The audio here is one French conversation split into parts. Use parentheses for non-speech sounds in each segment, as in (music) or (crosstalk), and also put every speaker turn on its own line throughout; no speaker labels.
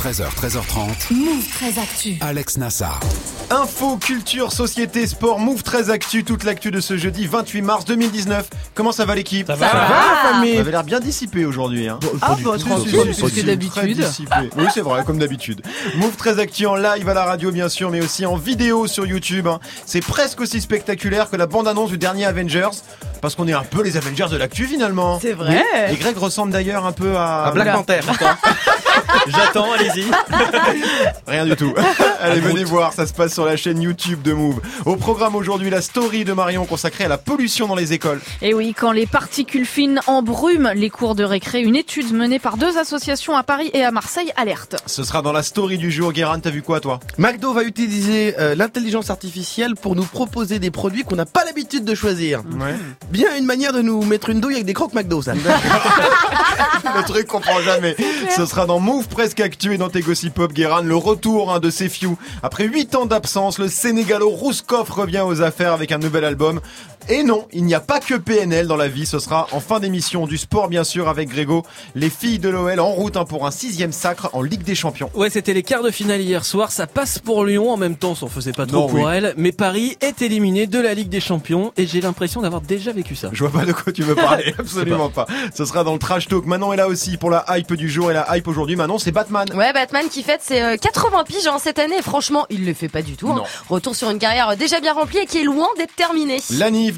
13h, 13h30.
Move 13 Actu.
Alex Nassar.
Info, culture, société, sport, Move 13 Actu, toute l'actu de ce jeudi 28 mars 2019. Comment ça va l'équipe? Ça
va,
va,
famille
Vous avez l'air bien dissipé aujourd'hui. Hein.
Ah, bah, tranquille, que d'habitude.
Oui, c'est vrai, comme d'habitude. Move 13 Actu en live à la radio, bien sûr, mais aussi en vidéo sur YouTube. hein. C'est presque aussi spectaculaire que la bande-annonce du dernier Avengers. Parce qu'on est un peu les Avengers de l'actu finalement.
C'est vrai.
Et Greg ressemble d'ailleurs un peu à...
À Black Panther. (laughs)
J'attends, allez-y. (laughs)
Rien du tout. Allez, venez voir, ça se passe sur la chaîne YouTube de Move. Au programme aujourd'hui, la story de Marion consacrée à la pollution dans les écoles.
Et oui, quand les particules fines embrument les cours de récré, une étude menée par deux associations à Paris et à Marseille alerte.
Ce sera dans la story du jour. Guérin, t'as vu quoi toi?
McDo va utiliser euh, l'intelligence artificielle pour nous proposer des produits qu'on n'a pas l'habitude de choisir.
Ouais.
Bien une manière de nous mettre une douille avec des croques McDo, ça. (laughs)
Le truc qu'on prend jamais. Ce sera dans Move Presque Actu et dans tes Gossip Pop, Guérin, le retour hein, de Sefiu. Après 8 ans d'absence, le Sénégalo Rouskov revient aux affaires avec un nouvel album. Et non, il n'y a pas que PNL dans la vie, ce sera en fin d'émission du sport bien sûr avec Grégo. Les filles de l'OL en route hein, pour un sixième sacre en Ligue des Champions.
Ouais, c'était les quarts de finale hier soir. Ça passe pour Lyon. En même temps, ça en faisait pas trop
Non,
pour
oui.
elle. Mais Paris est éliminé de la Ligue des Champions. Et j'ai l'impression d'avoir déjà vécu ça.
Je vois pas de quoi tu veux parler, (laughs) absolument pas. Ce sera dans le trash talk. Manon est là aussi pour la hype du jour et la hype aujourd'hui. Manon, c'est Batman.
Ouais, Batman qui fête ses euh, 80 piges hein, cette année. Franchement, il le fait pas du tout. hein.
Non.
Retour sur une carrière euh, déjà bien remplie et qui est loin d'être terminée.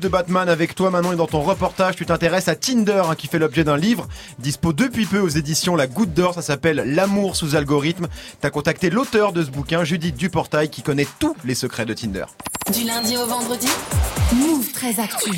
De Batman avec toi Manon et dans ton reportage. Tu t'intéresses à Tinder hein, qui fait l'objet d'un livre dispo depuis peu aux éditions La Goutte d'Or. Ça s'appelle L'amour sous algorithme. T'as contacté l'auteur de ce bouquin Judith Duportail qui connaît tous les secrets de Tinder.
Du lundi au vendredi. Move 13 Actu.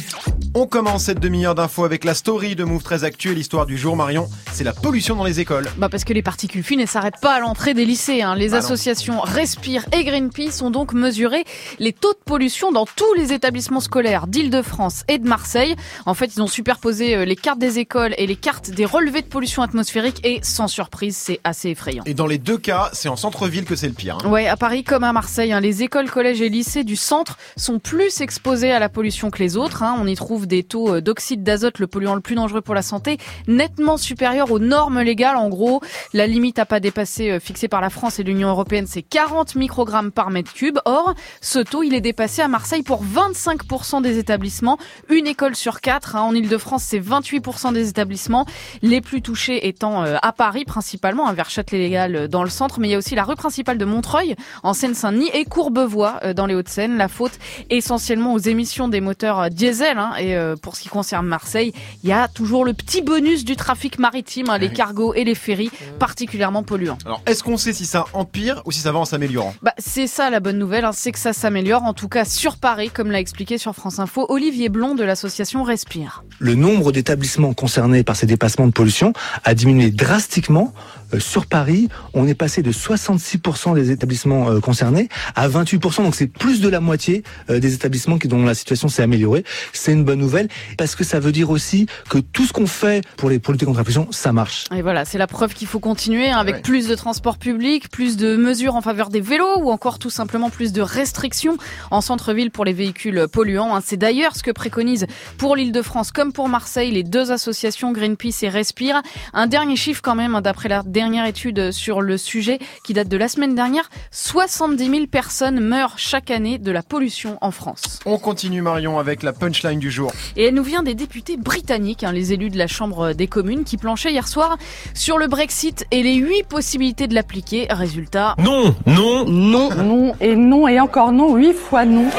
on commence cette demi-heure d'infos avec la story de Move très Actu et l'histoire du jour Marion c'est la pollution dans les écoles
Bah parce que les particules fines ne s'arrêtent pas à l'entrée des lycées. hein. Les
Bah non.
associations Respire et Greenpeace ont donc mesuré les taux de pollution dans tous les établissements scolaires d'Île-de-France et de Marseille. En fait, ils ont superposé euh, les cartes des écoles et les cartes des relevés de pollution atmosphérique et sans surprise, c'est assez effrayant.
et dans les deux cas c'est en centre-ville que c'est le pire hein.
Ouais, à Paris comme à Marseille, hein, les écoles, collèges et lycées du centre sont plus exposés à la pollution que les autres. hein. On y trouve des taux euh, d'oxyde d'azote, le polluant le plus dangereux pour la santé, nettement supérieurs aux normes légales. En gros, la limite à pas dépasser euh, fixée par la France et l'Union européenne, c'est 40 microgrammes par mètre cube. Or, ce taux, il est dépassé à Marseille pour 25% des établissements, une école sur quatre. hein. En Ile-de-France, c'est 28% des établissements, les plus touchés étant euh, à Paris principalement, hein, vers Châtelet-Légal dans le centre, mais il y a aussi la rue principale de Montreuil en Seine-Saint-Denis et Courbevoie dans les Hauts-de-Seine. La faute essentiellement aux émissions des moteurs euh, diesel. hein. et euh, pour ce qui concerne Marseille, il y a toujours le petit bonus du trafic maritime, hein, les cargos et les ferries, particulièrement polluants.
alors est-ce qu'on sait si ça empire ou si ça va en s'améliorant?
Bah, c'est ça la bonne nouvelle, hein, c'est que ça s'améliore, en tout cas sur Paris, comme l'a expliqué sur France Info Olivier Blond de l'association Respire.
le nombre d'établissements concernés par ces dépassements de pollution a diminué drastiquement. Euh, sur Paris, on est passé de 66% des établissements euh, concernés à 28%. Donc c'est plus de la moitié euh, des établissements qui, dont la situation s'est améliorée. C'est une bonne nouvelle parce que ça veut dire aussi que tout ce qu'on fait pour les pour lutter contre la pollution, ça marche.
Et voilà, c'est la preuve qu'il faut continuer hein, avec
Ouais.
plus de transports publics, plus de mesures en faveur des vélos ou encore tout simplement plus de restrictions en centre-ville pour les véhicules polluants. hein. C'est d'ailleurs ce que préconisent pour l'Île-de-France comme pour Marseille les deux associations Greenpeace et Respire. Un dernier chiffre quand même, hein, d'après la dernière étude sur le sujet qui date de la semaine dernière, 70 000 personnes meurent chaque année de la pollution en France.
on continue Marion avec la punchline du jour
Et elle nous vient des députés britanniques, hein, les élus de la Chambre des communes, qui planchaient hier soir sur le Brexit et les huit possibilités de l'appliquer. Résultat,
Non, non.
Non.
Non et non et encore non, huit fois non.
no,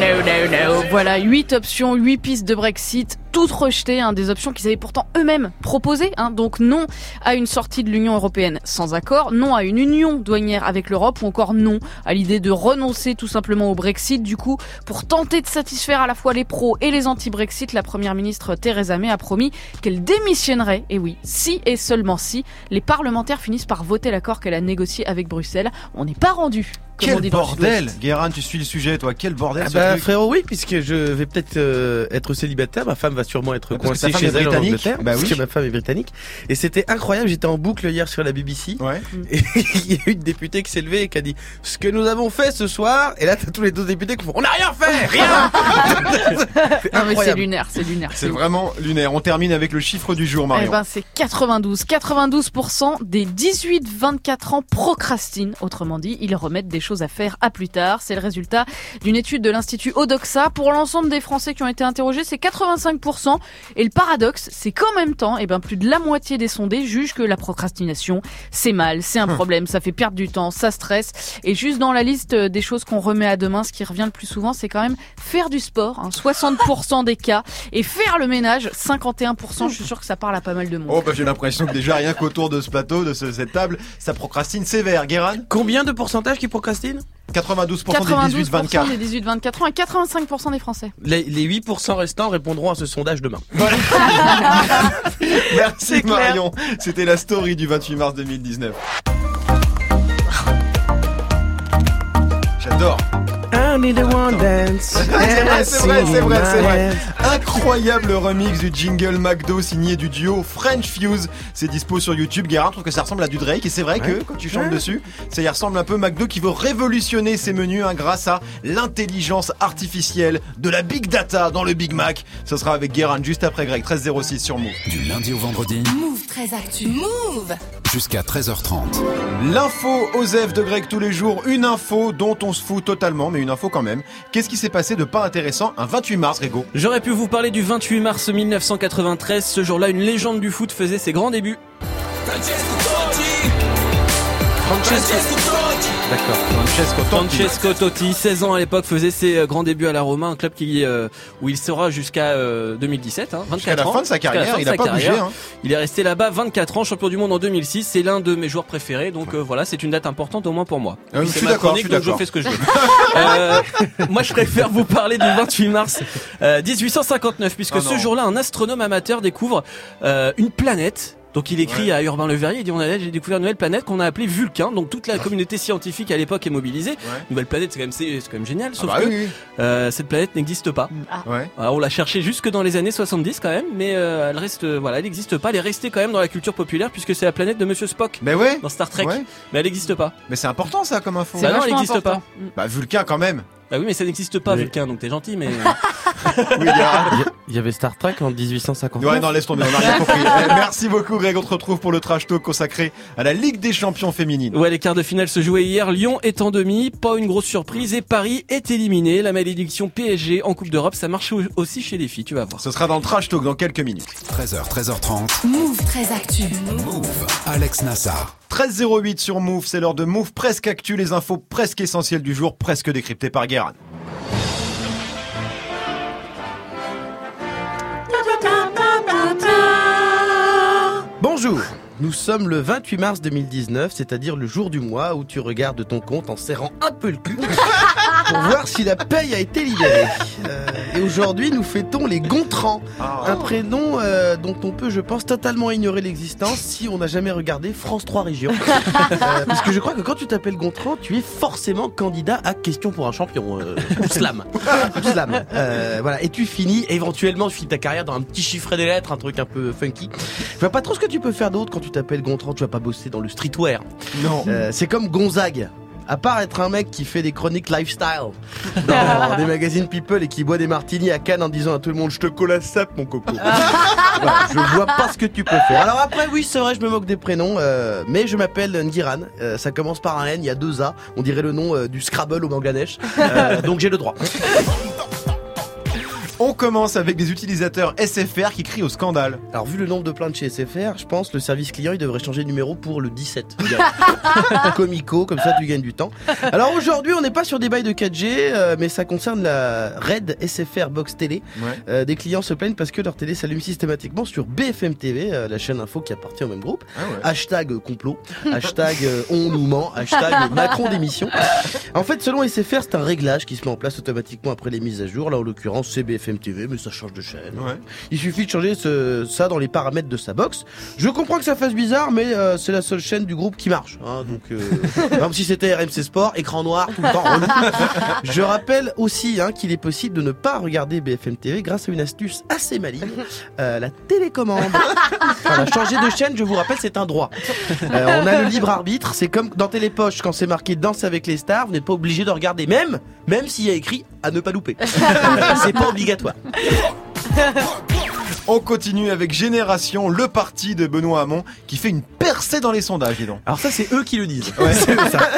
no, no. Voilà, huit options, huit pistes de Brexit, toutes rejetées, hein, des options qu'ils avaient pourtant eux-mêmes proposées. hein. donc non à une sortie de l'Union européenne sans accord, non à une union douanière avec l'Europe, ou encore non à l'idée de renoncer tout simplement au Brexit. Du coup, pour tenter de satisfaire à la fois les pros et les anti-Brexit, la première ministre Theresa May a promis qu'elle démissionnerait. Et oui, si et seulement si les parlementaires finissent par voter l'accord qu'elle a négocié avec Bruxelles. On n'est pas rendu.
Quel
dit
bordel. Guérin, tu suis le sujet, toi. Quel bordel
Ah
ce
bah
truc.
frérot oui puisque je vais peut-être euh, être célibataire ma femme va sûrement être
Parce
coincée
femme
chez elle en Angleterre
Bah
parce
oui.
que ma femme est britannique et c'était incroyable j'étais en boucle hier sur la BBC
Ouais.
et (laughs) il y a une députée qui s'est levée et qui a dit ce que nous avons fait ce soir et là t'as tous les deux députés qui font on n'a rien fait rien C'est (laughs)
Non mais c'est
incroyable.
lunaire, c'est lunaire.
C'est vraiment lunaire. On termine avec le chiffre du jour,
Eh
Marion.
ben c'est 92. 92% des 18-24 ans procrastinent. Autrement dit, ils remettent des choses à faire à plus tard. C'est le résultat d'une étude de l'Institut Odoxa. Pour l'ensemble des Français qui ont été interrogés, c'est 85%. Et le paradoxe, c'est qu'en même temps, eh ben plus de la moitié des sondés jugent que la procrastination, c'est mal, c'est un problème, ça fait perdre du temps, ça stresse. Et juste dans la liste des choses qu'on remet à demain, ce qui revient le plus souvent, c'est quand même faire du sport, hein, 60% des cas, et faire le ménage, 51%. Je suis sûr que ça parle à pas mal de monde.
Oh bah j'ai l'impression que déjà rien qu'autour de ce plateau, de ce- cette table, ça procrastine sévère. Guérin
combien de pourcentage qui procrastinent?
92%,
92%
des 18-24.
des 18-24 ans et 85% des Français.
les, les 8% restants répondront à ce sondage demain (laughs) (laughs)
Merci. Marion. C'était la story du 28 mars 2019. (laughs) J'adore.
One (laughs) dance.
C'est vrai, c'est vrai, c'est vrai, c'est vrai. Incroyable remix du jingle McDo signé du duo French Fuse. C'est dispo sur YouTube. Guérin trouve que ça ressemble à du Drake et c'est vrai que quand tu chantes
Ouais.
dessus, ça y ressemble un peu. McDo qui veut révolutionner ses menus hein, grâce à l'intelligence artificielle de la big data dans le Big Mac. Ce sera avec Guérin juste après Greg 1306 sur Move.
Du lundi au vendredi
Move très actu. Move
jusqu'à 13h30.
L'info Osef de Greg tous les jours, une info dont on se fout totalement, mais une info quand même. Qu'est-ce qui s'est passé de pas intéressant un 28 mars, Régo
J'aurais pu vous parler du 28 mars 1993. Ce jour-là, une légende du foot faisait ses grands débuts.
D'accord. Francesco Totti.
Francesco Totti, 16 ans à l'époque, faisait ses euh, grands débuts à la Roma, un club qui, euh, où il sera jusqu'à euh, 2017, hein, 24
Jusqu'à la
ans.
fin de sa carrière, il a pas bougé. Hein.
Il est resté là-bas 24 ans, champion du monde en 2006. C'est l'un de mes joueurs préférés, donc euh, voilà, c'est une date importante au moins pour moi.
Euh, je suis d'accord,
fais ce que je veux. (laughs) Euh, moi, je préfère vous parler du 28 mars euh, 1859, puisque
Oh
ce jour-là, un astronome amateur découvre euh, une planète. Donc il écrit
Ouais.
à Urbain Le Verrier, il dit on a j'ai découvert une nouvelle planète qu'on a appelée Vulcain. Donc toute la communauté scientifique à l'époque est mobilisée.
Ouais.
Nouvelle planète, c'est quand même c'est c'est quand même génial.
Ah
Sauf
bah
que
oui,
euh, cette planète n'existe pas.
Ouais.
Alors, on l'a cherchée jusque dans les années 70 quand même, mais euh, elle reste, euh, voilà, elle n'existe pas. Elle est restée quand même dans la culture populaire puisque c'est la planète de Monsieur Spock
Mais ouais.
dans Star Trek,
Ouais.
mais elle n'existe pas.
Mais c'est important ça comme info.
C'est
Bah non, elle n'existe
important. Mm.
Bah Vulcain quand même.
Bah oui, mais ça n'existe pas, Vulcain, donc t'es gentil, mais (laughs) euh. (laughs)
Il y avait Star Trek en 1859.
Ouais, non, laisse tomber, on a rien compris. (laughs) Eh, merci beaucoup, Greg. On te retrouve pour le trash talk consacré à la Ligue des champions féminines.
ouais, les quarts de finale se jouaient hier. Lyon est en demi, pas une grosse surprise, et Paris est éliminé. La malédiction PSG en Coupe d'Europe, ça marche au- aussi chez les filles, tu vas voir.
Ce sera dans le trash talk dans quelques minutes.
13h, 13h30.
Move très actu.
Move. Alex Nassar.
13.08 sur Move, c'est l'heure de Move presque actu, les infos presque essentielles du jour, presque décryptées par Guérin.
Nous sommes le 28 mars 2019, c'est-à-dire le jour du mois où tu regardes ton compte en serrant un peu le cul (laughs) pour voir si la paye a été libérée. Euh, et aujourd'hui, nous fêtons les Gontrans, un prénom euh, dont on peut, je pense, totalement ignorer l'existence si on n'a jamais regardé France 3 Région. (laughs) Euh, parce que je crois que quand tu t'appelles Gontran, tu es forcément candidat à Question pour un champion, euh, ou slam. Ou (laughs) slam. Voilà. Et tu finis, éventuellement, tu finis ta carrière dans un petit chiffret des lettres, un truc un peu funky. Je vois pas trop ce que tu peux faire d'autre quand tu t'appelles Gontran, tu vas pas bosser dans le streetwear.
Non.
C'est comme Gonzague. À part être un mec qui fait des chroniques lifestyle (laughs) dans des magazines People et qui boit des martinis à Cannes en disant à tout le monde je te colle à sap mon coco. Voilà, je vois pas ce que tu peux faire. Alors après oui c'est vrai je me moque des prénoms euh, mais je m'appelle Ngiran. Euh, ça commence par un N, il y a deux A. On dirait le nom euh, du Scrabble au Bangladesh. Donc j'ai le droit. (laughs)
On commence avec des utilisateurs SFR qui crient au scandale.
Alors vu le nombre de plaintes chez SFR, je pense le service client il devrait changer de numéro pour le 17. (laughs) Comico, comme ça tu gagnes du temps. Alors aujourd'hui on n'est pas sur des bails de 4G, euh, mais ça concerne la RAID SFR Box Télé.
Ouais.
Euh, des clients se plaignent parce que leur télé s'allume systématiquement sur BFM TV, euh, la chaîne info qui appartient au même groupe.
Ah ouais.
Hashtag complot, hashtag on nous ment, hashtag Macron démission. En fait, selon SFR, c'est un réglage qui se met en place automatiquement après les mises à jour. Là, en l'occurrence, c'est BFM BFM TV, mais ça change de chaîne.
Ouais.
Il suffit de changer ce- ça dans les paramètres de sa box. Je comprends que ça fasse bizarre, mais euh, c'est la seule chaîne du groupe qui marche. hein, donc, euh, (laughs) comme si c'était RMC Sport, écran noir tout le temps. (laughs) Je rappelle aussi hein, qu'il est possible de ne pas regarder BFM TV grâce à une astuce assez maligne, euh, la télécommande. (laughs) Changer de chaîne, je vous rappelle, c'est un droit. On a le libre arbitre. C'est comme dans Télépoche, quand c'est marqué Danse avec les stars, vous n'êtes pas obligé de regarder, même, même s'il y a écrit à ne pas louper. c'est pas obligatoire. (laughs)
On continue avec Génération, le parti de Benoît Hamon, qui fait une percée dans les sondages, dis donc.
Alors ça, c'est eux qui le disent. C'est eux, (laughs) ça.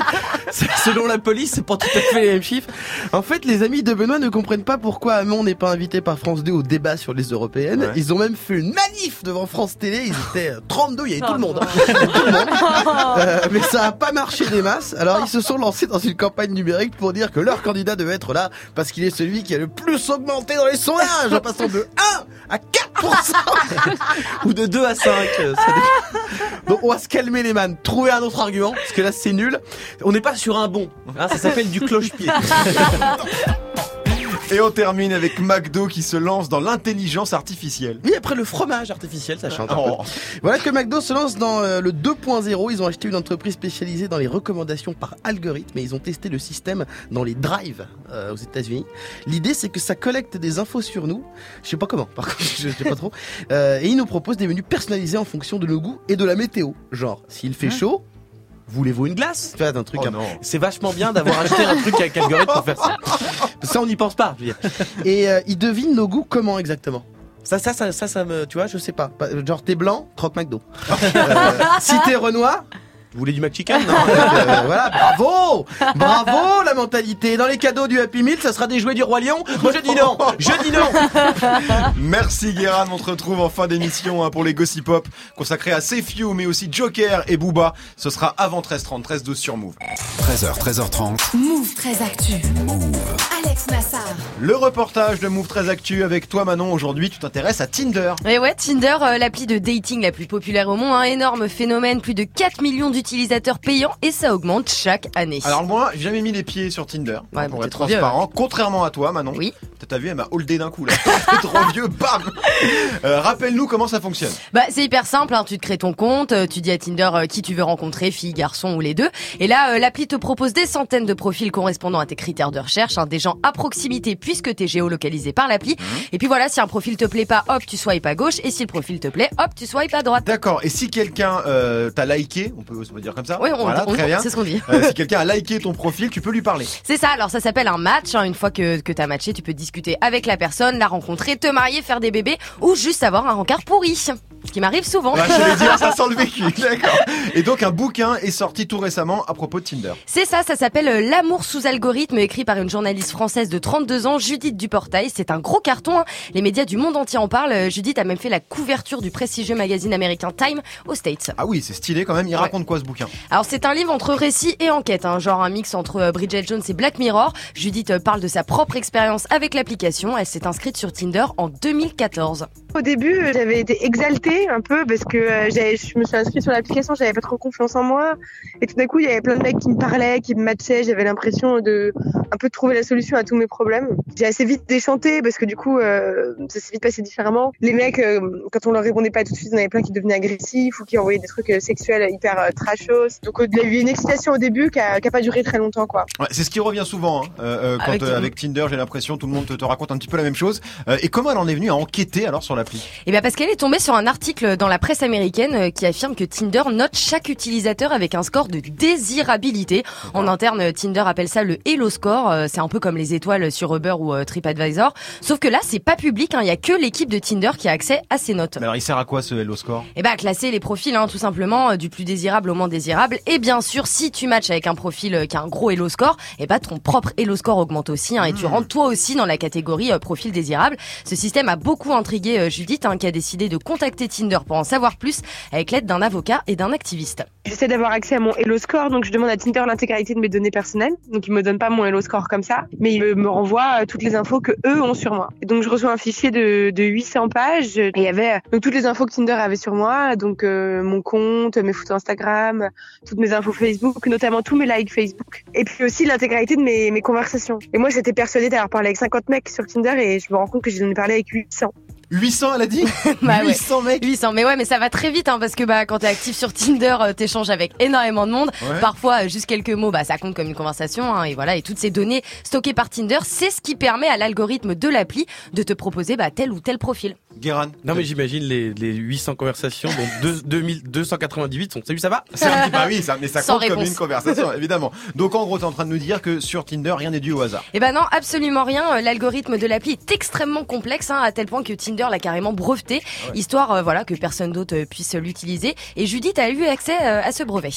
(laughs) Selon la police, c'est pas tout à fait les mêmes chiffres.
En fait, les amis de Benoît ne comprennent pas pourquoi Hamon n'est pas invité par France 2 au débat sur les européennes.
Ouais.
Ils ont même fait une manif devant France Télé. Ils étaient euh, 32, il y avait tout le monde. hein. (laughs) Tout le monde. Euh, mais ça a pas marché des masses. Alors ils se sont lancés dans une campagne numérique pour dire que leur candidat devait être là parce qu'il est celui qui a le plus augmenté dans les sondages, en passant de 1 à 4%.
Ou de 2 à 5. euh, ça.
Donc (laughs) on va se calmer les man. Trouver un autre argument parce que là c'est nul.
On n'est pas sur un bon. hein, ça s'appelle du cloche-pied. (laughs)
Et on termine avec McDo qui se lance dans l'intelligence artificielle.
Oui, après le fromage artificiel, ça chante un peu.
Oh.
Voilà que McDo se lance dans euh, le 2.0. Ils ont acheté une entreprise spécialisée dans les recommandations par algorithme et ils ont testé le système dans les drives euh, aux États-Unis. L'idée, c'est que ça collecte des infos sur nous. Je sais pas comment, par (laughs) contre, je sais pas trop. Euh, et ils nous proposent des menus personnalisés en fonction de nos goûts et de la météo. Genre, s'il fait chaud, voulez-vous une glace? Faites un truc
Oh.
C'est vachement bien d'avoir acheté un truc avec algorithme pour faire ça. (laughs) Ça, on n'y pense pas. je veux dire.
Et euh, ils devinent nos goûts comment exactement? Ça, ça, ça, ça, ça me, tu vois, je sais pas. Pas- Genre, t'es blanc, croque McDo. (laughs) Euh, si t'es Renoir,
Vous voulez du McChicken
non, (laughs) euh, voilà, bravo, (laughs) bravo la mentalité. Dans les cadeaux du Happy Meal, ça sera des jouets du roi Lion. Moi, je dis non, je dis non. (laughs)
Merci Guérin, on se retrouve en fin d'émission hein, pour les Gossip Pop consacrés à Sefiu mais aussi Joker et Booba. Ce sera avant 13h30, 13h12 sur Move.
13h, 13h30.
Move très actu. Alex Nassar.
Le reportage de Move très Actu avec toi Manon. Aujourd'hui, tu t'intéresses à Tinder.
Et ouais, Tinder, euh, l'appli de dating la plus populaire au monde, un énorme phénomène, plus de 4 millions d'utilisateurs payants et ça augmente chaque année.
Alors moi, j'ai jamais mis les pieds sur Tinder, hein,
Ouais,
pour
mais
être
vieux,
transparent. Contrairement à toi Manon.
Oui.
T'as vu, elle m'a holdé d'un coup là. (laughs) Trop vieux, bam Euh, Rappelle-nous comment ça fonctionne.
Bah c'est hyper simple, hein. tu te crées ton compte, euh, tu dis à Tinder euh, qui tu veux rencontrer, fille, garçon ou les deux. Et là, euh, l'appli te propose des centaines de profils correspondant à tes critères de recherche, hein, des gens à proximité puisque t'es géolocalisé par l'appli. Et puis voilà, si un profil te plaît pas, hop, tu swipes à gauche. Et si le profil te plaît, hop, tu swipes à droite.
D'accord. Et si quelqu'un t'a liké, on peut, on peut dire comme ça
Oui, on,
Voilà,
on-
très bien.
c'est ce qu'on dit.
Euh, si quelqu'un a liké ton profil, tu peux lui parler.
C'est ça, alors ça s'appelle un match. hein. Une fois que, que t'as matché, tu peux discuter avec la personne, la rencontrer, te marier, faire des bébés ou juste avoir un rencard pourri. Ce qui m'arrive souvent.
Je vais dire, (laughs) ça sent le vécu. D'accord. Et donc, un bouquin est sorti tout récemment à propos de Tinder.
C'est ça, ça s'appelle euh, L'amour sous algorithme, écrit par une journaliste française de 32 ans, Judith Duportail. C'est un gros carton, hein. les médias du monde entier en parlent. Euh, Judith a même fait la couverture du prestigieux magazine américain Time aux States.
Ah oui, c'est stylé quand même. Il raconte quoi ce bouquin
Alors c'est un livre entre récit et enquête, hein, genre un mix entre euh, Bridget Jones et Black Mirror. Judith euh, parle de sa propre expérience avec l'application. Elle s'est inscrite sur Tinder en 2014.
Au début, euh, j'avais été exaltée un peu parce que je me suis inscrite sur l'application, j'avais pas trop confiance en moi. Et tout d'un coup, il y avait plein de mecs qui me parlaient, qui me matchaient. J'avais l'impression de un peu de trouver la solution à tous mes problèmes. J'ai assez vite déchanté parce que du coup, euh, ça s'est vite passé différemment. Les mecs, euh, quand on leur répondait pas tout de suite, il y en avait plein qui devenaient agressifs ou qui envoyaient des trucs sexuels hyper trashos. Donc il y a eu une excitation au début qui a, qui a pas duré très longtemps, quoi.
Ouais, C'est ce qui revient souvent hein. Euh, euh, quand
Avec
euh,
Tinder.
avec Tinder, j'ai l'impression tout le monde te, te raconte un petit peu la même chose. Euh, et comment elle en est venue à enquêter alors sur l'appli?
Et bien parce qu'elle est tombée sur un article dans la presse américaine qui affirme que Tinder note chaque utilisateur avec un score de désirabilité. En interne, Tinder appelle ça le Hello Score. C'est un peu comme les étoiles sur Uber ou TripAdvisor. Sauf que là, c'est pas public. hein. Il y a que l'équipe de Tinder qui a accès à ces notes.
Mais alors, il sert à quoi ce Hello Score?
Et bah à classer les profils, hein, tout simplement, du plus désirable au désirable. Et bien sûr, si tu matches avec un profil euh, qui a un gros Hello Score, et bah ton propre Hello Score augmente aussi, hein, et tu rentres toi aussi dans la catégorie euh, profil désirable. Ce système a beaucoup intrigué euh, Judith, hein, qui a décidé de contacter Tinder pour en savoir plus avec l'aide d'un avocat et d'un activiste.
J'essaie d'avoir accès à mon Hello Score, donc je demande à Tinder l'intégralité de mes données personnelles. Donc ils me donnent pas mon Hello Score comme ça, mais ils me- renvoient euh, toutes les infos que eux ont sur moi. Et donc je reçois un fichier de, de 800 pages il y avait euh, donc toutes les infos que Tinder avait sur moi, donc euh, mon compte, mes photos Instagram, toutes mes infos Facebook, notamment tous mes likes Facebook, et puis aussi l'intégralité de mes, mes conversations. Et moi j'étais persuadée d'avoir parlé avec 50 mecs sur Tinder et je me rends compte que j'en ai parlé avec 800.
800, elle a dit (laughs)
Bah ouais.
800 mecs
800. Mais ouais, mais ça va très vite, hein, parce que bah quand t'es actif sur Tinder, euh, t'échanges avec énormément de monde.
Ouais.
Parfois, euh, juste quelques mots, bah ça compte comme une conversation. Hein, et voilà, et toutes ces données stockées par Tinder, c'est ce qui permet à l'algorithme de l'appli de te proposer bah, tel ou tel profil.
Guéran
Non mais j'imagine les, les 800 conversations, donc deux- (laughs) 2298 sont salut ça va?
C'est un petit- bah oui, ça, mais ça compte comme une conversation, (laughs) évidemment. Donc en gros, t'es en train de nous dire que sur Tinder, rien n'est dû au hasard.
Eh ben non, absolument rien. Euh, L'algorithme de l'appli est extrêmement complexe, hein, à tel point que Tinder l'a carrément breveté, histoire euh, voilà que personne d'autre euh, puisse l'utiliser. Et Judith a eu accès euh, à ce brevet.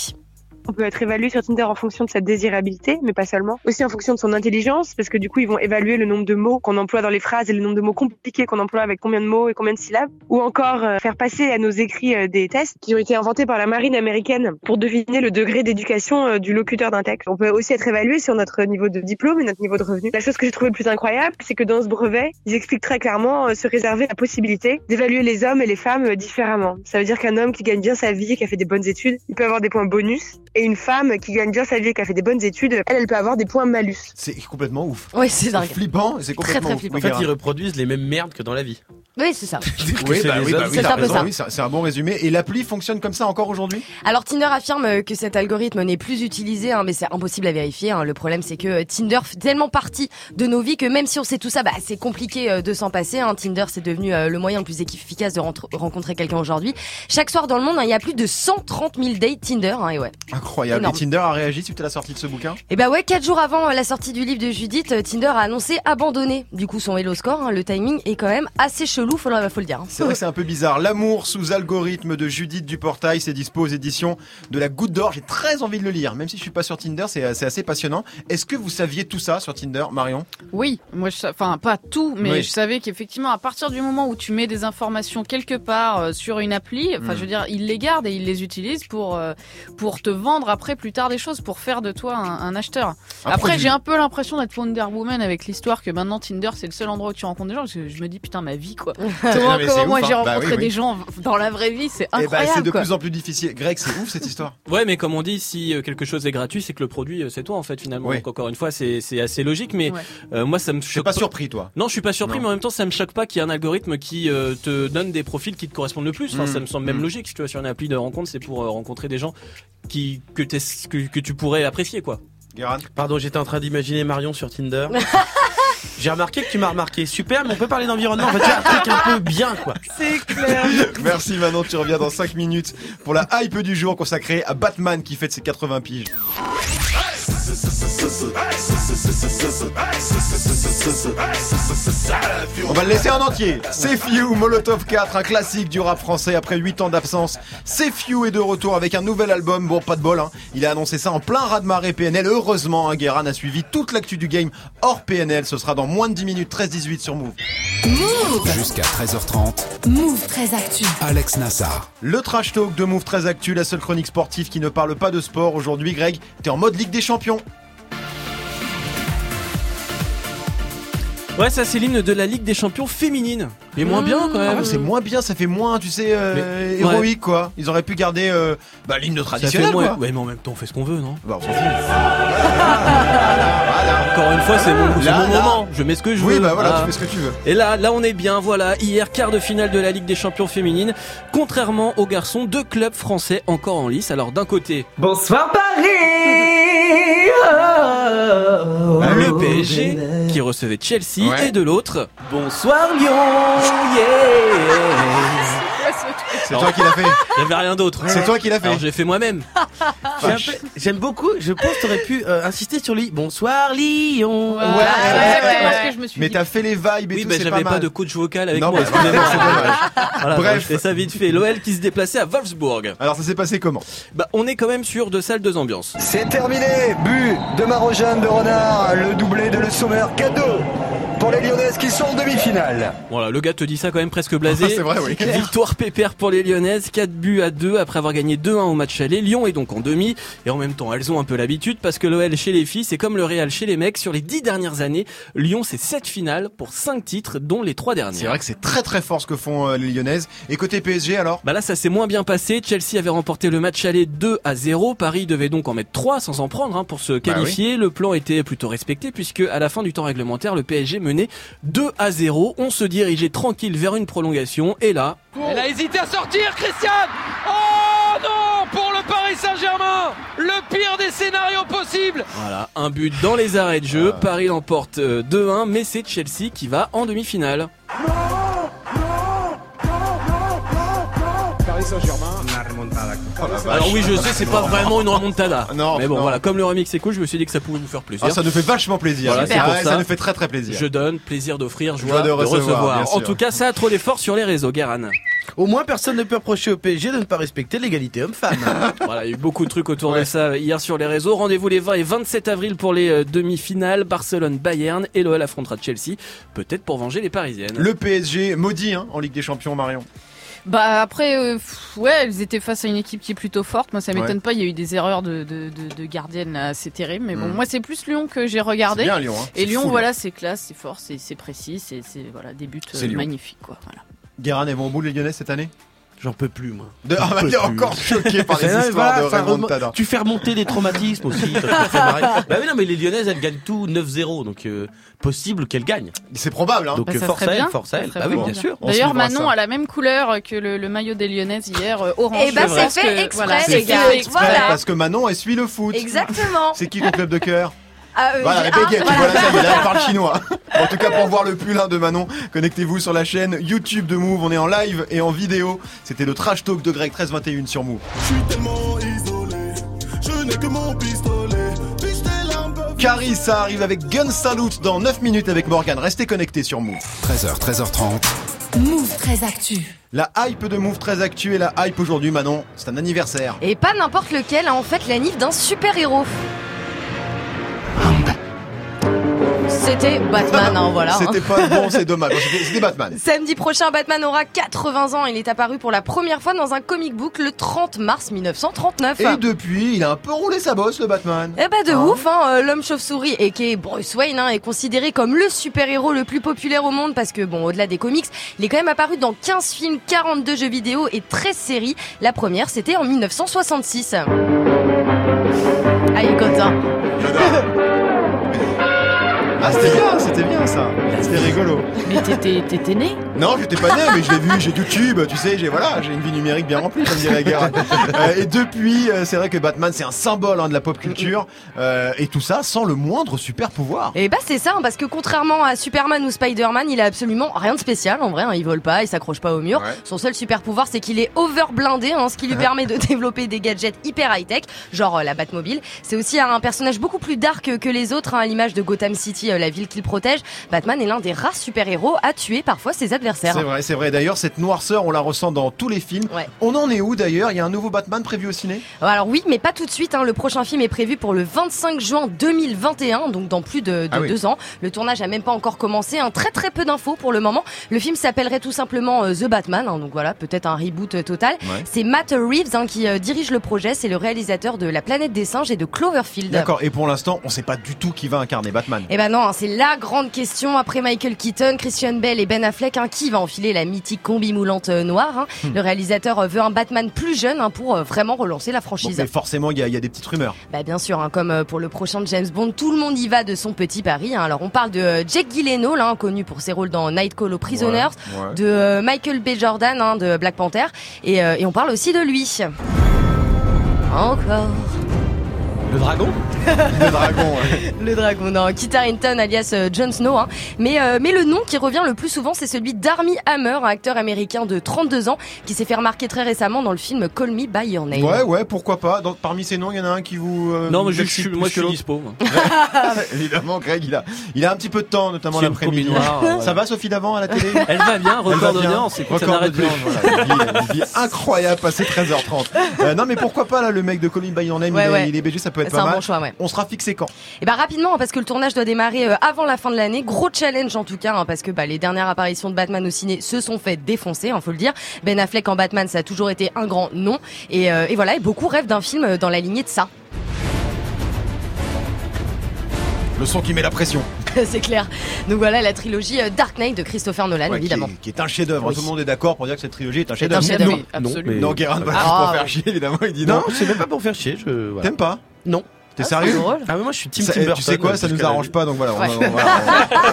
On peut être évalué sur Tinder en fonction de sa désirabilité, mais pas seulement. Aussi en fonction de son intelligence, parce que du coup, ils vont évaluer le nombre de mots qu'on emploie dans les phrases et le nombre de mots compliqués qu'on emploie avec combien de mots et combien de syllabes. Ou encore euh, faire passer à nos écrits euh, des tests qui ont été inventés par la marine américaine pour deviner le degré d'éducation euh, du locuteur d'un texte. On peut aussi être évalué sur notre niveau de diplôme et notre niveau de revenu. La chose que j'ai trouvé le plus incroyable, c'est que dans ce brevet, ils expliquent très clairement se réserver la possibilité d'évaluer les hommes et les femmes différemment. Ça veut dire qu'un homme qui gagne bien sa vie qui a fait des bonnes études, il peut avoir des points bonus. Et une femme qui gagne bien sa vie et qui a fait des bonnes études, elle, elle peut avoir des points malus.
C'est complètement ouf.
Ouais, c'est dingue.
flippant, c'est complètement
très
ouf.
flippant.
En fait, ils reproduisent les mêmes merdes que dans la vie.
Oui, c'est ça. (laughs)
Oui, bah oui, bah oui,
c'est
t'as
un peu
raison,
ça.
oui, c'est c'est un bon résumé. Et l'appli fonctionne comme ça encore aujourd'hui?
Alors Tinder affirme euh, que cet algorithme n'est plus utilisé, hein, mais c'est impossible à vérifier. hein. Le problème, c'est que euh, Tinder fait tellement partie de nos vies que même si on sait tout ça, bah, c'est compliqué euh, de s'en passer. hein. Tinder, c'est devenu euh, le moyen le plus efficace de rencontrer quelqu'un aujourd'hui. Chaque soir dans le monde, hein, il y a plus de 130 000 dates Tinder. hein, et ouais.
Incroyable.
Énorme.
Et Tinder a réagi suite à la sortie de ce bouquin?
Et bah ouais, quatre jours avant euh, la sortie du livre de Judith, euh, Tinder a annoncé abandonner du coup son Hello Score. hein. Le timing est quand même assez chelou, faut, le- faut le dire. hein.
C'est vrai que c'est un peu bizarre. L'amour sous algorithme de Judith Duportail, c'est dispo aux éditions de la Goutte d'Or. J'ai très envie de le lire, même si je suis pas sur Tinder, c'est assez passionnant. Est-ce que vous saviez tout ça sur Tinder, Marion?
Oui, moi, je, enfin pas tout, mais
Oui.
je savais qu'effectivement, à partir du moment où tu mets des informations quelque part euh, sur une appli, enfin,
Mm.
je veux dire, ils les gardent et ils les utilisent pour euh, pour te vendre après plus tard des choses, pour faire de toi un, un acheteur.
Un
après, j'ai un peu l'impression d'être Wonder Woman avec l'histoire que maintenant Tinder c'est le seul endroit où tu rencontres des gens. Parce que je me dis putain ma vie quoi. Comment moi j'ai
hein. Bah
rencontré
oui, oui.
des gens dans la vraie vie, c'est
Eh ben,
incroyable.
c'est de
quoi.
plus en plus difficile. Greg, c'est ouf cette histoire. (laughs)
Ouais, mais comme on dit, si euh, quelque chose est gratuit, c'est que le produit, euh, c'est toi en fait finalement.
Oui.
Donc encore une fois, c'est c'est assez logique, mais
Ouais.
euh, moi ça me
Je suis
choque
pas surpris, toi.
Non, je suis pas surpris,
Non.
mais en même temps, ça me choque pas qu'il y ait un algorithme qui euh, te donne des profils qui te correspondent le plus. Enfin,
Mm.
ça me semble même
Mm.
logique. Si tu vas sur une appli de rencontre, c'est pour euh, rencontrer des gens qui que, que que tu pourrais apprécier, quoi.
Pardon, j'étais en train d'imaginer Marion sur Tinder. (laughs) J'ai remarqué que tu m'as remarqué. Super, mais on peut parler d'environnement. En fait, tu as un truc un peu bien, quoi.
C'est clair.
Merci Manon, tu reviens dans 5 minutes pour la hype du jour consacrée à Batman qui fête ses 80 piges. On va le laisser en entier. C'est Few, Molotov 4, un classique du rap français après 8 ans d'absence. C'est Few est de retour avec un nouvel album. Bon, pas de bol, hein. Il a annoncé ça en plein raz-de-marée PNL. Heureusement, hein, Guérin a suivi toute l'actu du game hors PNL. Ce sera dans moins de 10 minutes, 13-18 sur Move.
Jusqu'à 13h30,
Move très actu.
Alex Nassar.
Le trash talk de Move très Actu, la seule chronique sportive qui ne parle pas de sport. Aujourd'hui, Greg, t'es en mode Ligue des Champions.
Ouais, ça c'est l'hymne de la Ligue des Champions féminine. Mais moins bien quand
Ah,
même.
c'est moins bien, ça fait moins, tu sais, euh,
Mais-
héroïque quoi. Ils auraient pu garder euh, bah, l'hymne
Ça fait
traditionnel
moins.
quoi.
Ouais, mais en même temps, on fait ce qu'on veut, non
Bah, on s'en fout. (laughs)
Encore une fois, c'est mon, c'est
Là,
mon
là.
moment. Je mets ce que je veux.
Oui, bah voilà,
Ah.
tu fais ce que tu veux.
Et là, là, on est bien. Voilà, hier quart de finale de la Ligue des Champions féminine. Contrairement aux garçons, deux clubs français encore en lice. Alors d'un côté,
Bonsoir Paris
le PSG qui recevait Chelsea
Ouais.
et de l'autre, bonsoir Lyon. Yeah.
C'est toi qui l'as fait.
Il y avait rien d'autre.
C'est toi qui l'as fait.
J'ai fait moi-même.
J'aime beaucoup. Je pense que t'aurais pu euh, insister sur lui. Bonsoir Lyon.
Ouais,
ouais,
c'est
ouais,
ce que je me suis
Mais t'as fait les vibes et
Oui,
tout,
mais
c'est
j'avais
pas,
de coach vocal avec
Non,
moi.
bah, c'est
excusez-moi.
dommage.
Voilà,
Bref.
fais ça vite fait. L'OL qui se déplaçait à Wolfsburg.
Alors ça s'est passé comment
Bah, on est quand même sur deux salles, deux ambiances.
C'est terminé But de Marojane de Renard, le doublé de Le Sommer, cadeau
pour les Lyonnaises qui sont en demi-finale.
Voilà, le gars te dit ça quand même presque blasé. (laughs)
C'est vrai, oui. (laughs)
Victoire pépère pour les Lyonnaises, 4 buts à 2 après avoir gagné 2-1 au match aller. Lyon est donc en demi et en même temps, elles ont un peu l'habitude parce que l'OL chez les filles, c'est comme le Real chez les mecs sur les 10 dernières années. Lyon, c'est 7 finales pour 5 titres dont les 3 dernières.
C'est vrai que c'est très très fort ce que font euh, les Lyonnaises. Et côté PSG alors?
Bah là, ça s'est moins bien passé. Chelsea avait remporté le match aller 2 à 0. Paris devait donc en mettre 3 sans en prendre hein, pour se qualifier. Le plan était plutôt respecté puisque à la fin du temps réglementaire, le PSG menait 2 à 0. On se dirigeait tranquille vers une prolongation et là,
Elle a hésité à sortir, Christiane Oh non Pour le Paris Saint-Germain Le pire des scénarios possibles
voilà, un but dans les arrêts de jeu. Paris l'emporte euh, 2-1, mais c'est Chelsea qui va en demi-finale.
Saint-Germain.
Alors oui, je sais, c'est pas vraiment une remontada.
Non,
mais bon,
non.
voilà, comme le remix est cool, je me suis dit que ça pouvait vous faire plaisir.
Ah, ça nous fait vachement plaisir.
Voilà,
Ah ouais,
ça.
ça nous fait très très plaisir.
Je donne, plaisir d'offrir, joie,
de
de
recevoir,
En tout cas, ça a trop d'efforts sur les réseaux, Guéran.
Au moins, personne ne peut reprocher au PSG de ne pas respecter l'égalité homme-femme. (laughs)
voilà, il y a eu beaucoup de trucs autour de ça hier sur les réseaux. Rendez-vous les 20 et 27 avril pour les euh, demi-finales. Barcelone-Bayern et l'OL affrontera Chelsea. Peut-être pour venger les Parisiennes.
Le PSG maudit hein, en Ligue des Champions, Marion.
Bah après, euh, pff, ouais, elles étaient face à une équipe qui est plutôt forte. Moi, ça m'étonne
Ouais.
pas. Il y a eu des erreurs de, de, de, de gardiennes là, assez terribles. Mais bon,
Mm.
moi, c'est plus Lyon que j'ai regardé.
C'est bien Lyon. Hein.
Et Lyon,
fou,
voilà, c'est classe, c'est fort, c'est c'est précis, c'est c'est- voilà des buts
C'est
euh, magnifiques quoi. Voilà.
Guérin, elles vont au bout les Lyonnais cette année?
J'en peux plus, moi.
de... Ah, bah,
peux
t'es
plus.
encore choqué par (laughs) les histoires
voilà,
de
remo- Tu fais remonter des traumatismes aussi. (laughs) bah oui, non, mais les Lyonnaises, elles gagnent tout 9-0, donc euh, possible qu'elles gagnent.
C'est probable. Hein.
Donc
Bah,
euh, force à elles, force à elles. Bah oui, bien
bien.
sûr.
D'ailleurs, Manon
ça.
a la même couleur que le, le maillot des Lyonnaises hier, euh, orange.
Eh bah,
Je
c'est fait
que-
exprès,
voilà,
les
c'est
gars.
fait exprès.
Voilà.
Parce que Manon, elle suit le foot.
Exactement.
C'est qui ton club de cœur?
Ah, euh,
Voilà,
un-
baguettes,
voilà.
ça, y est, là, elle parle (laughs) chinois. En tout cas, pour voir le pull de Manon, connectez-vous sur la chaîne YouTube de Move. On est en live et en vidéo. C'était le trash talk de Greg 1321 sur Move. Carissa arrive avec Gun Salute dans 9 minutes avec Morgan. Restez connectés sur Move.
13h, 13h30.
Move très actu.
La hype de Move très actuelle et la hype aujourd'hui, Manon, c'est un anniversaire.
Et pas n'importe lequel, hein, en fait, la nif d'un super-héros. C'était Batman, hein, voilà. hein.
C'était pas bon, c'est dommage. C'était Batman.
Samedi prochain, Batman aura 80 ans. Il est apparu pour la première fois dans un comic book le 30 mars 1939.
Et depuis, il a un peu roulé sa bosse, le Batman.
Eh bah de
Hein
ouf, hein, euh, l'homme chauve-souris et qui est Bruce Wayne est considéré comme le super-héros le plus populaire au monde parce que bon, au-delà des comics, il est quand même apparu dans 15 films, 42 jeux vidéo et 13 séries. La première, c'était en 1966. Ah, il est content.
Ah, c'était bien, c'était bien ça. C'était rigolo.
Mais t'étais t'étais né?
Non, j'étais pas né, mais je l'ai vu, j'ai YouTube, tu sais, j'ai voilà, j'ai une vie numérique bien remplie, comme dirait Guerra. Euh, et depuis, euh, c'est vrai que Batman, c'est un symbole hein, de la pop culture, euh, et tout ça sans le moindre super pouvoir.
Et bah c'est ça, hein, parce que contrairement à Superman ou Spider-Man, il a absolument rien de spécial en vrai. hein, il vole pas, il s'accroche pas au mur.
Ouais.
Son seul super pouvoir, c'est qu'il est over blindé, hein, ce qui lui (laughs) permet de développer des gadgets hyper high tech, genre euh, la Batmobile. C'est aussi un personnage beaucoup plus dark que les autres, à l'image de Gotham City, la ville qu'il protège. Batman est l'un des rares super héros à tuer parfois ses adversaires.
C'est vrai, c'est vrai. D'ailleurs, cette noirceur, on la ressent dans tous les films.
Ouais.
On en est où d'ailleurs? Il y a un nouveau Batman prévu au ciné?
Alors oui, mais pas tout de suite. hein. Le prochain film est prévu pour le 25 juin 2021, donc dans plus de, de
Ah oui.
deux ans. Le tournage a même pas encore commencé. Un très très peu d'infos pour le moment. Le film s'appellerait tout simplement euh, The Batman. hein. donc voilà, peut-être un reboot euh, total.
Ouais.
C'est Matt Reeves hein, qui euh, dirige le projet. C'est le réalisateur de La Planète des Singes et de Cloverfield.
D'accord, et pour l'instant, on sait pas du tout qui va incarner Batman.
Eh ben non, hein, c'est la grande question. Après Michael Keaton, Christian Bell et Ben Affleck, hein, qui va enfiler la mythique combi moulante euh, noire hein
Hmm.
Le réalisateur euh, veut un Batman plus jeune pour euh, vraiment relancer la
Bon,
franchise.
mais forcément, il y, a- il y a des petites rumeurs.
Bah bien sûr, comme pour le prochain de James Bond, tout le monde y va de son petit pari. Alors on parle de Jake Gyllenhaal, connu pour ses rôles dans Night Call aux Prisoners,
Ouais, ouais.
de Michael B. Jordan de Black Panther, et, et on parle aussi de lui. Encore.
Le dragon? (laughs)
Le dragon, ouais.
Le dragon, non, Kit Harington alias euh, Jon Snow. Hein. Mais, euh, mais le nom qui revient le plus souvent, c'est celui d'Armie Hammer, un acteur américain de 32 ans, qui s'est fait remarquer très récemment dans le film Call Me By Your Name.
Ouais, ouais, pourquoi pas. Dans- parmi ces noms, il y en a un qui vous. euh,
Non, mais je, suis-
plus
moi je suis dispo. moi. (laughs)
Évidemment, Greg, il a, il a un petit peu de temps, notamment l'après-midi.
euh,
Ça va, Sophie d'avant à la télé (laughs)
Elle va bien,
Elle va
record
bien.
d'audience, écoute,
Record d'audience, voilà. Une vie- une vie incroyable, passé 13h30. Euh, non, mais pourquoi pas, là, le mec de Colin By Your Name,
Ouais,
il, est,
ouais.
il est BG, ça peut être
C'est
pas
un
mal.
bon choix, ouais.
On sera fixé quand?
Et bah rapidement parce que le tournage doit démarrer euh, avant la fin de l'année. Gros challenge en tout cas hein, parce que bah, les dernières apparitions de Batman au ciné se sont fait défoncer, hein, faut le dire. Ben Affleck en Batman, ça a toujours été un grand nom. Et, euh, et voilà, et beaucoup rêvent d'un film euh, dans la lignée de ça.
Le son qui met la pression. (laughs)
C'est clair. Donc voilà la trilogie Dark Knight de Christopher Nolan,
Ouais,
évidemment.
Qui, est, qui est un chef-d'œuvre.
Oui.
Tout le monde est d'accord pour dire que cette trilogie est un chef-d'œuvre.
chef-d'œuvre,
Non, non,
absolument.
mais- non, Guérin, voilà,
Ah,
pour
ouais.
faire chier, évidemment, il dit non.
Non, c'est même pas pour faire chier. Je... voilà.
T'aimes pas?
Non.
T'es
Ah,
sérieux.
Ah mais moi je suis Team
Ça-
Tim
eh,
Burton.
Tu sais quoi, ça
jusqu'à
nous arrange pas, donc voilà, on,
Ouais.
on va-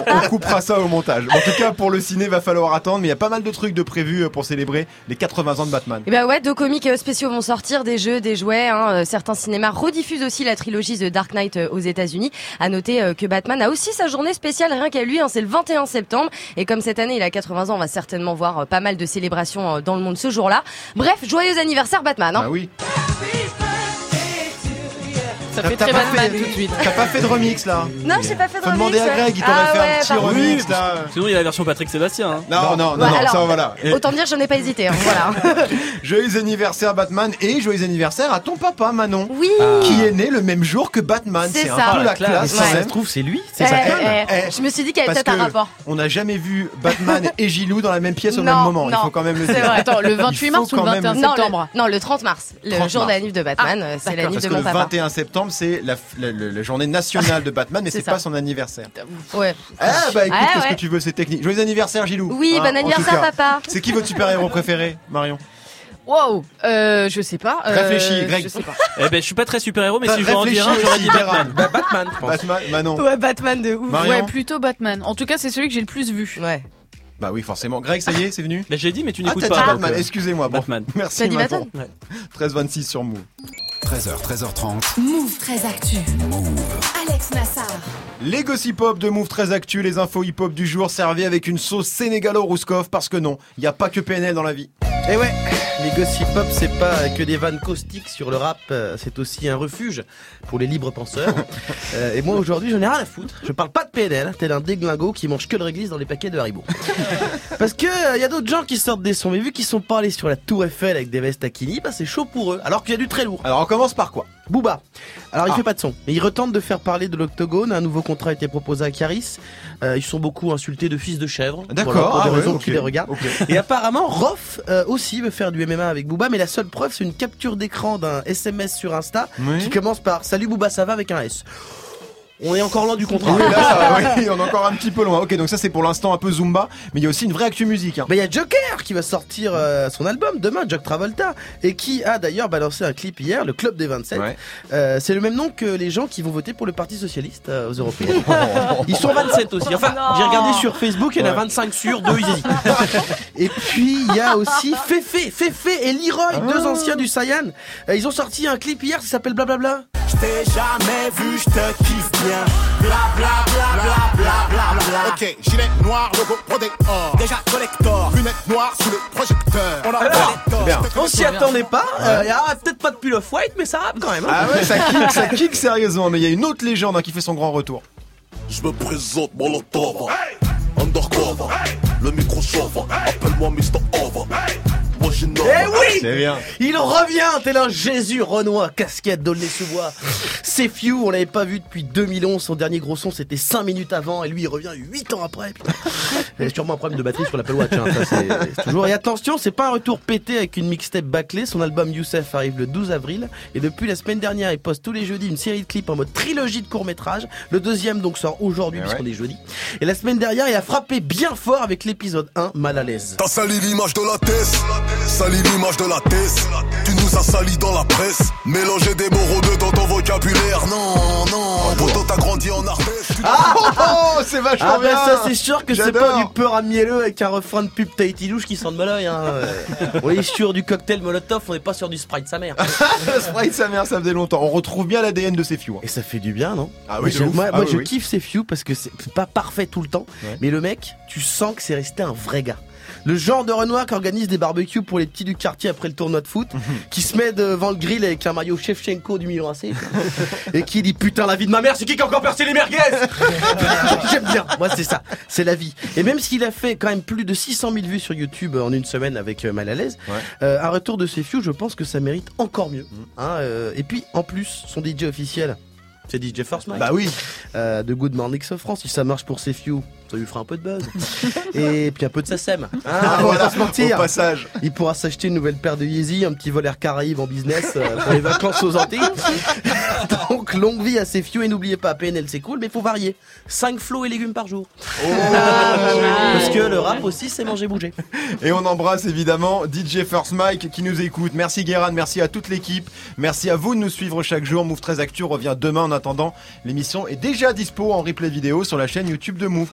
on- on coupera ça au montage. En tout cas, pour le ciné, va falloir attendre, mais il y a pas mal de trucs de prévus euh, pour célébrer les 80 ans de Batman.
Et bah ouais, deux comics euh, spéciaux vont sortir, des jeux, des jouets. Hein. Euh, Certains cinémas rediffusent aussi la trilogie The Dark Knight aux États-Unis. À noter que Batman a aussi sa journée spéciale rien qu'à lui. Hein. C'est le 21 septembre. Et comme cette année il a 80 ans, on va certainement voir pas mal de célébrations dans le monde ce jour-là. Bref, joyeux anniversaire Batman. Hein.
Bah oui.
Ça
T'as-
fait
t'as
très
pas fait-
tout de suite.
T'as pas fait de remix là
Non, j'ai pas fait de
Faut demander à Greg, il t'aurait
Ah
fait
ouais,
un petit
pardon.
remix là.
Sinon, il y a la version Patrick Sébastien. hein.
Non, non, non,
Ouais,
non,
alors,
ça voilà. Et
Autant dire, je n'ai pas hésité. Hein. voilà. (laughs)
joyeux anniversaire Batman et joyeux anniversaire à ton papa Manon.
Oui.
Qui est né le même jour que Batman.
C'est
C'est un
ça.
peu
Ah,
la
la classe.
classe quand
ça
même.
se trouve c'est lui. C'est
Eh,
sa
eh,
conne.
eh, Je me suis dit qu'il y avait
Parce
peut-être un
que
rapport.
on n'a jamais vu Batman (laughs) et Gilou dans la même pièce au
Non,
même moment. Il
non.
faut quand même le
C'est
dire.
vrai.
Attends, le 28
Il faut
mars ou le
quand même-
21
Non,
septembre
le, non, le 30 mars, le
30
jour
mars.
d'anniv de Batman, euh, c'est
Parce
de
que
mon
le
papa.
21 septembre, c'est la, la- la- la journée nationale de Batman, mais (laughs)
C'est
pas son anniversaire.
Ouais.
Ah bah écoute,
Ah,
qu'est-ce
ouais.
que tu veux, c'est technique. Joyeux anniversaire Gilou.
Oui,
Hein,
bon anniversaire papa.
C'est qui votre super-héros (laughs) préféré, Marion?
Wow, euh, je sais pas. euh,
Réfléchis, Greg.
Je sais pas. (laughs)
Eh ben, je suis pas très super-héros, mais
Bah,
si je dois en dire un,
réfléchis
j'aurais dit Batman.
Bah, Batman, je pense.
Batman, Manon.
Ouais, Batman de ouf.
Marion
Ouais, plutôt Batman. En tout cas, c'est celui que j'ai le plus vu.
Ouais.
Bah oui, forcément. Greg, ça y est, c'est venu?
Mais j'ai dit, mais tu
Ah,
n'écoutes
t'as
pas.
dit Batman, excusez-moi. Bon,
Batman.
merci
T'as dit. Batman?
13-26 sur Move.
13h, 13h30.
Move très actu. Alex Nassar.
Les gossip hop de Move très actu, les infos hip hop du jour servis avec une sauce sénégalo-rouskov parce que non, il n'y a pas que PNL dans la vie.
Et Eh ouais, les gossip pop, c'est pas que des vannes caustiques sur le rap, euh, c'est aussi un refuge pour les libres penseurs. (laughs) Euh, et moi aujourd'hui, j'en ai rien à foutre. Je parle pas de PNL, tel un déglingo qui mange que le réglisse dans les paquets de Haribo. (laughs) Parce que il y a d'autres gens qui sortent des sons, mais vu qu'ils sont pas allés sur la Tour Eiffel avec des vestes à Kini, bah c'est chaud pour eux. Alors qu'il y a du très lourd.
Alors on commence par quoi?
Booba. Alors il
Ah.
fait pas de son, mais il retente de faire parler de l'octogone. Un nouveau contrat a été proposé à Caris. Euh, ils sont beaucoup insultés de fils de chèvre.
D'accord,
Voilà, pour des
ah ouais,
raisons
ok.
qui les regardent. (laughs) Et apparemment, Rof euh, aussi veut faire du MMA avec Booba, mais la seule preuve, c'est une capture d'écran d'un SMS sur Insta
Oui.
qui commence par Salut Booba, ça va? avec un S. On est encore loin du contrat.
Oui, là, ça, oui, (laughs) on est encore un petit peu loin. Ok, donc ça c'est pour l'instant un peu Zumba, mais il y a aussi une vraie actu musique. hein.
Mais il y a Joker qui va sortir euh, son album demain, Jock Travolta, et qui a d'ailleurs balancé un clip hier, le Club des 27.
Ouais.
Euh, c'est le même nom que les gens qui vont voter pour le Parti Socialiste euh, aux Européennes. (laughs) Ils sont 27 aussi. Enfin, j'ai regardé sur Facebook, il y en a
Ouais.
25 sur, deux ils hésitent. (laughs) Et puis, il y a aussi Fefe, Fefe et Leroy, deux anciens du Saiyan. Euh, ils ont sorti un clip hier qui s'appelle Blablabla.
Je t'ai jamais vu, je te kiffe bien. Bla bla bla bla bla bla bla. Ok, gilet noir, logo prodé or. Déjà collector, lunettes noires sous les projecteurs. On a te
On s'y attendait pas. Euh, y a peut-être pas de pull off white, mais ça rappe quand même. hein.
Ah ouais, ça kick, ça (laughs) kick sérieusement, mais il y a une autre légende hein, qui fait son grand retour.
Je me présente Molotov. Undercover. Le micro chauffe. Appelle-moi Mr. Over. J'ai
Eh oui
C'est bien.
Il revient, tel un Jésus Renoir, casquette d'Aulnay-sous-Bois. C'est Few, on l'avait pas vu depuis 2011, son dernier gros son c'était 5 minutes avant, et lui il revient 8 ans après. putain. Il y a sûrement un problème de batterie sur l'Apple Watch, hein, ça c'est c'est toujours. Et attention, c'est pas un retour pété avec une mixtape bâclée, son album Youssef arrive le 12 avril, et depuis la semaine dernière il poste tous les jeudis une série de clips en mode trilogie de courts-métrages. Le deuxième donc sort aujourd'hui,
Eh
puisqu'on
ouais.
est jeudi. Et la semaine dernière il a frappé bien fort avec l'épisode 1, Mal à l'aise.
T'as sali l'image de la thèse, sali l'image de la thèse. Tu nous as sali dans la presse, mélanger des mots rodeux dans ton vocabulaire. Non, non, poto t'as grandi en Ardèche. tu n'as-
Oh, c'est vachement
Ah ben
bien.
ça c'est sûr que c'est pas du peur à mielleux avec un refrain de pub Tahiti Louche qui sent de l'œil. Hein. (laughs) On est sur du cocktail Molotov, on est pas sur du Sprite sa mère. (laughs)
Sprite sa mère, ça faisait longtemps. On retrouve bien l'ADN de ces few. hein.
Et ça fait du bien, non?
Ah oui.
Moi,
Ah
moi,
oui,
je
oui.
kiffe ces few parce que c'est c'est pas parfait tout le temps,
Ouais.
mais le mec, tu sens que c'est resté un vrai gars. Le genre de Renoir qui organise des barbecues pour les petits du quartier après le tournoi de foot, (laughs) qui se met devant le grill avec un maillot Shevchenko du Milan AC, et qui dit putain la vie de ma mère, c'est qui qui a encore percé les merguez? (laughs) J'aime bien, moi c'est ça, c'est la vie. Et même s'il a fait quand même plus de 600 000 vues sur YouTube en une semaine avec euh, Mal à l'aise,
Ouais.
euh, un retour de ses few, je pense que ça mérite encore mieux. hein, euh, et puis en plus, son DJ officiel, C'est DJ First Mike.
Bah oui.
Euh, de Good Morning France. Si ça marche pour Few, ça lui fera un peu de buzz. (laughs) Et puis un peu de SACEM.
Ah,
on va
voilà,
pas se mentir.
au passage.
Il pourra s'acheter une nouvelle paire de Yeezy, un petit vol Air Caraïbes en business euh, pour les vacances aux Antilles. (laughs) Donc longue vie à Few et n'oubliez pas, PNL c'est cool, mais faut varier. 5 flots et légumes par jour. (laughs) Parce que le rap aussi c'est manger bouger.
Et on embrasse évidemment DJ First Mike qui nous écoute. Merci Guérin, merci à toute l'équipe. Merci à vous de nous suivre chaque jour. Move 13 Actu revient demain. En attendant, l'émission est déjà dispo en replay vidéo sur la chaîne YouTube de Move.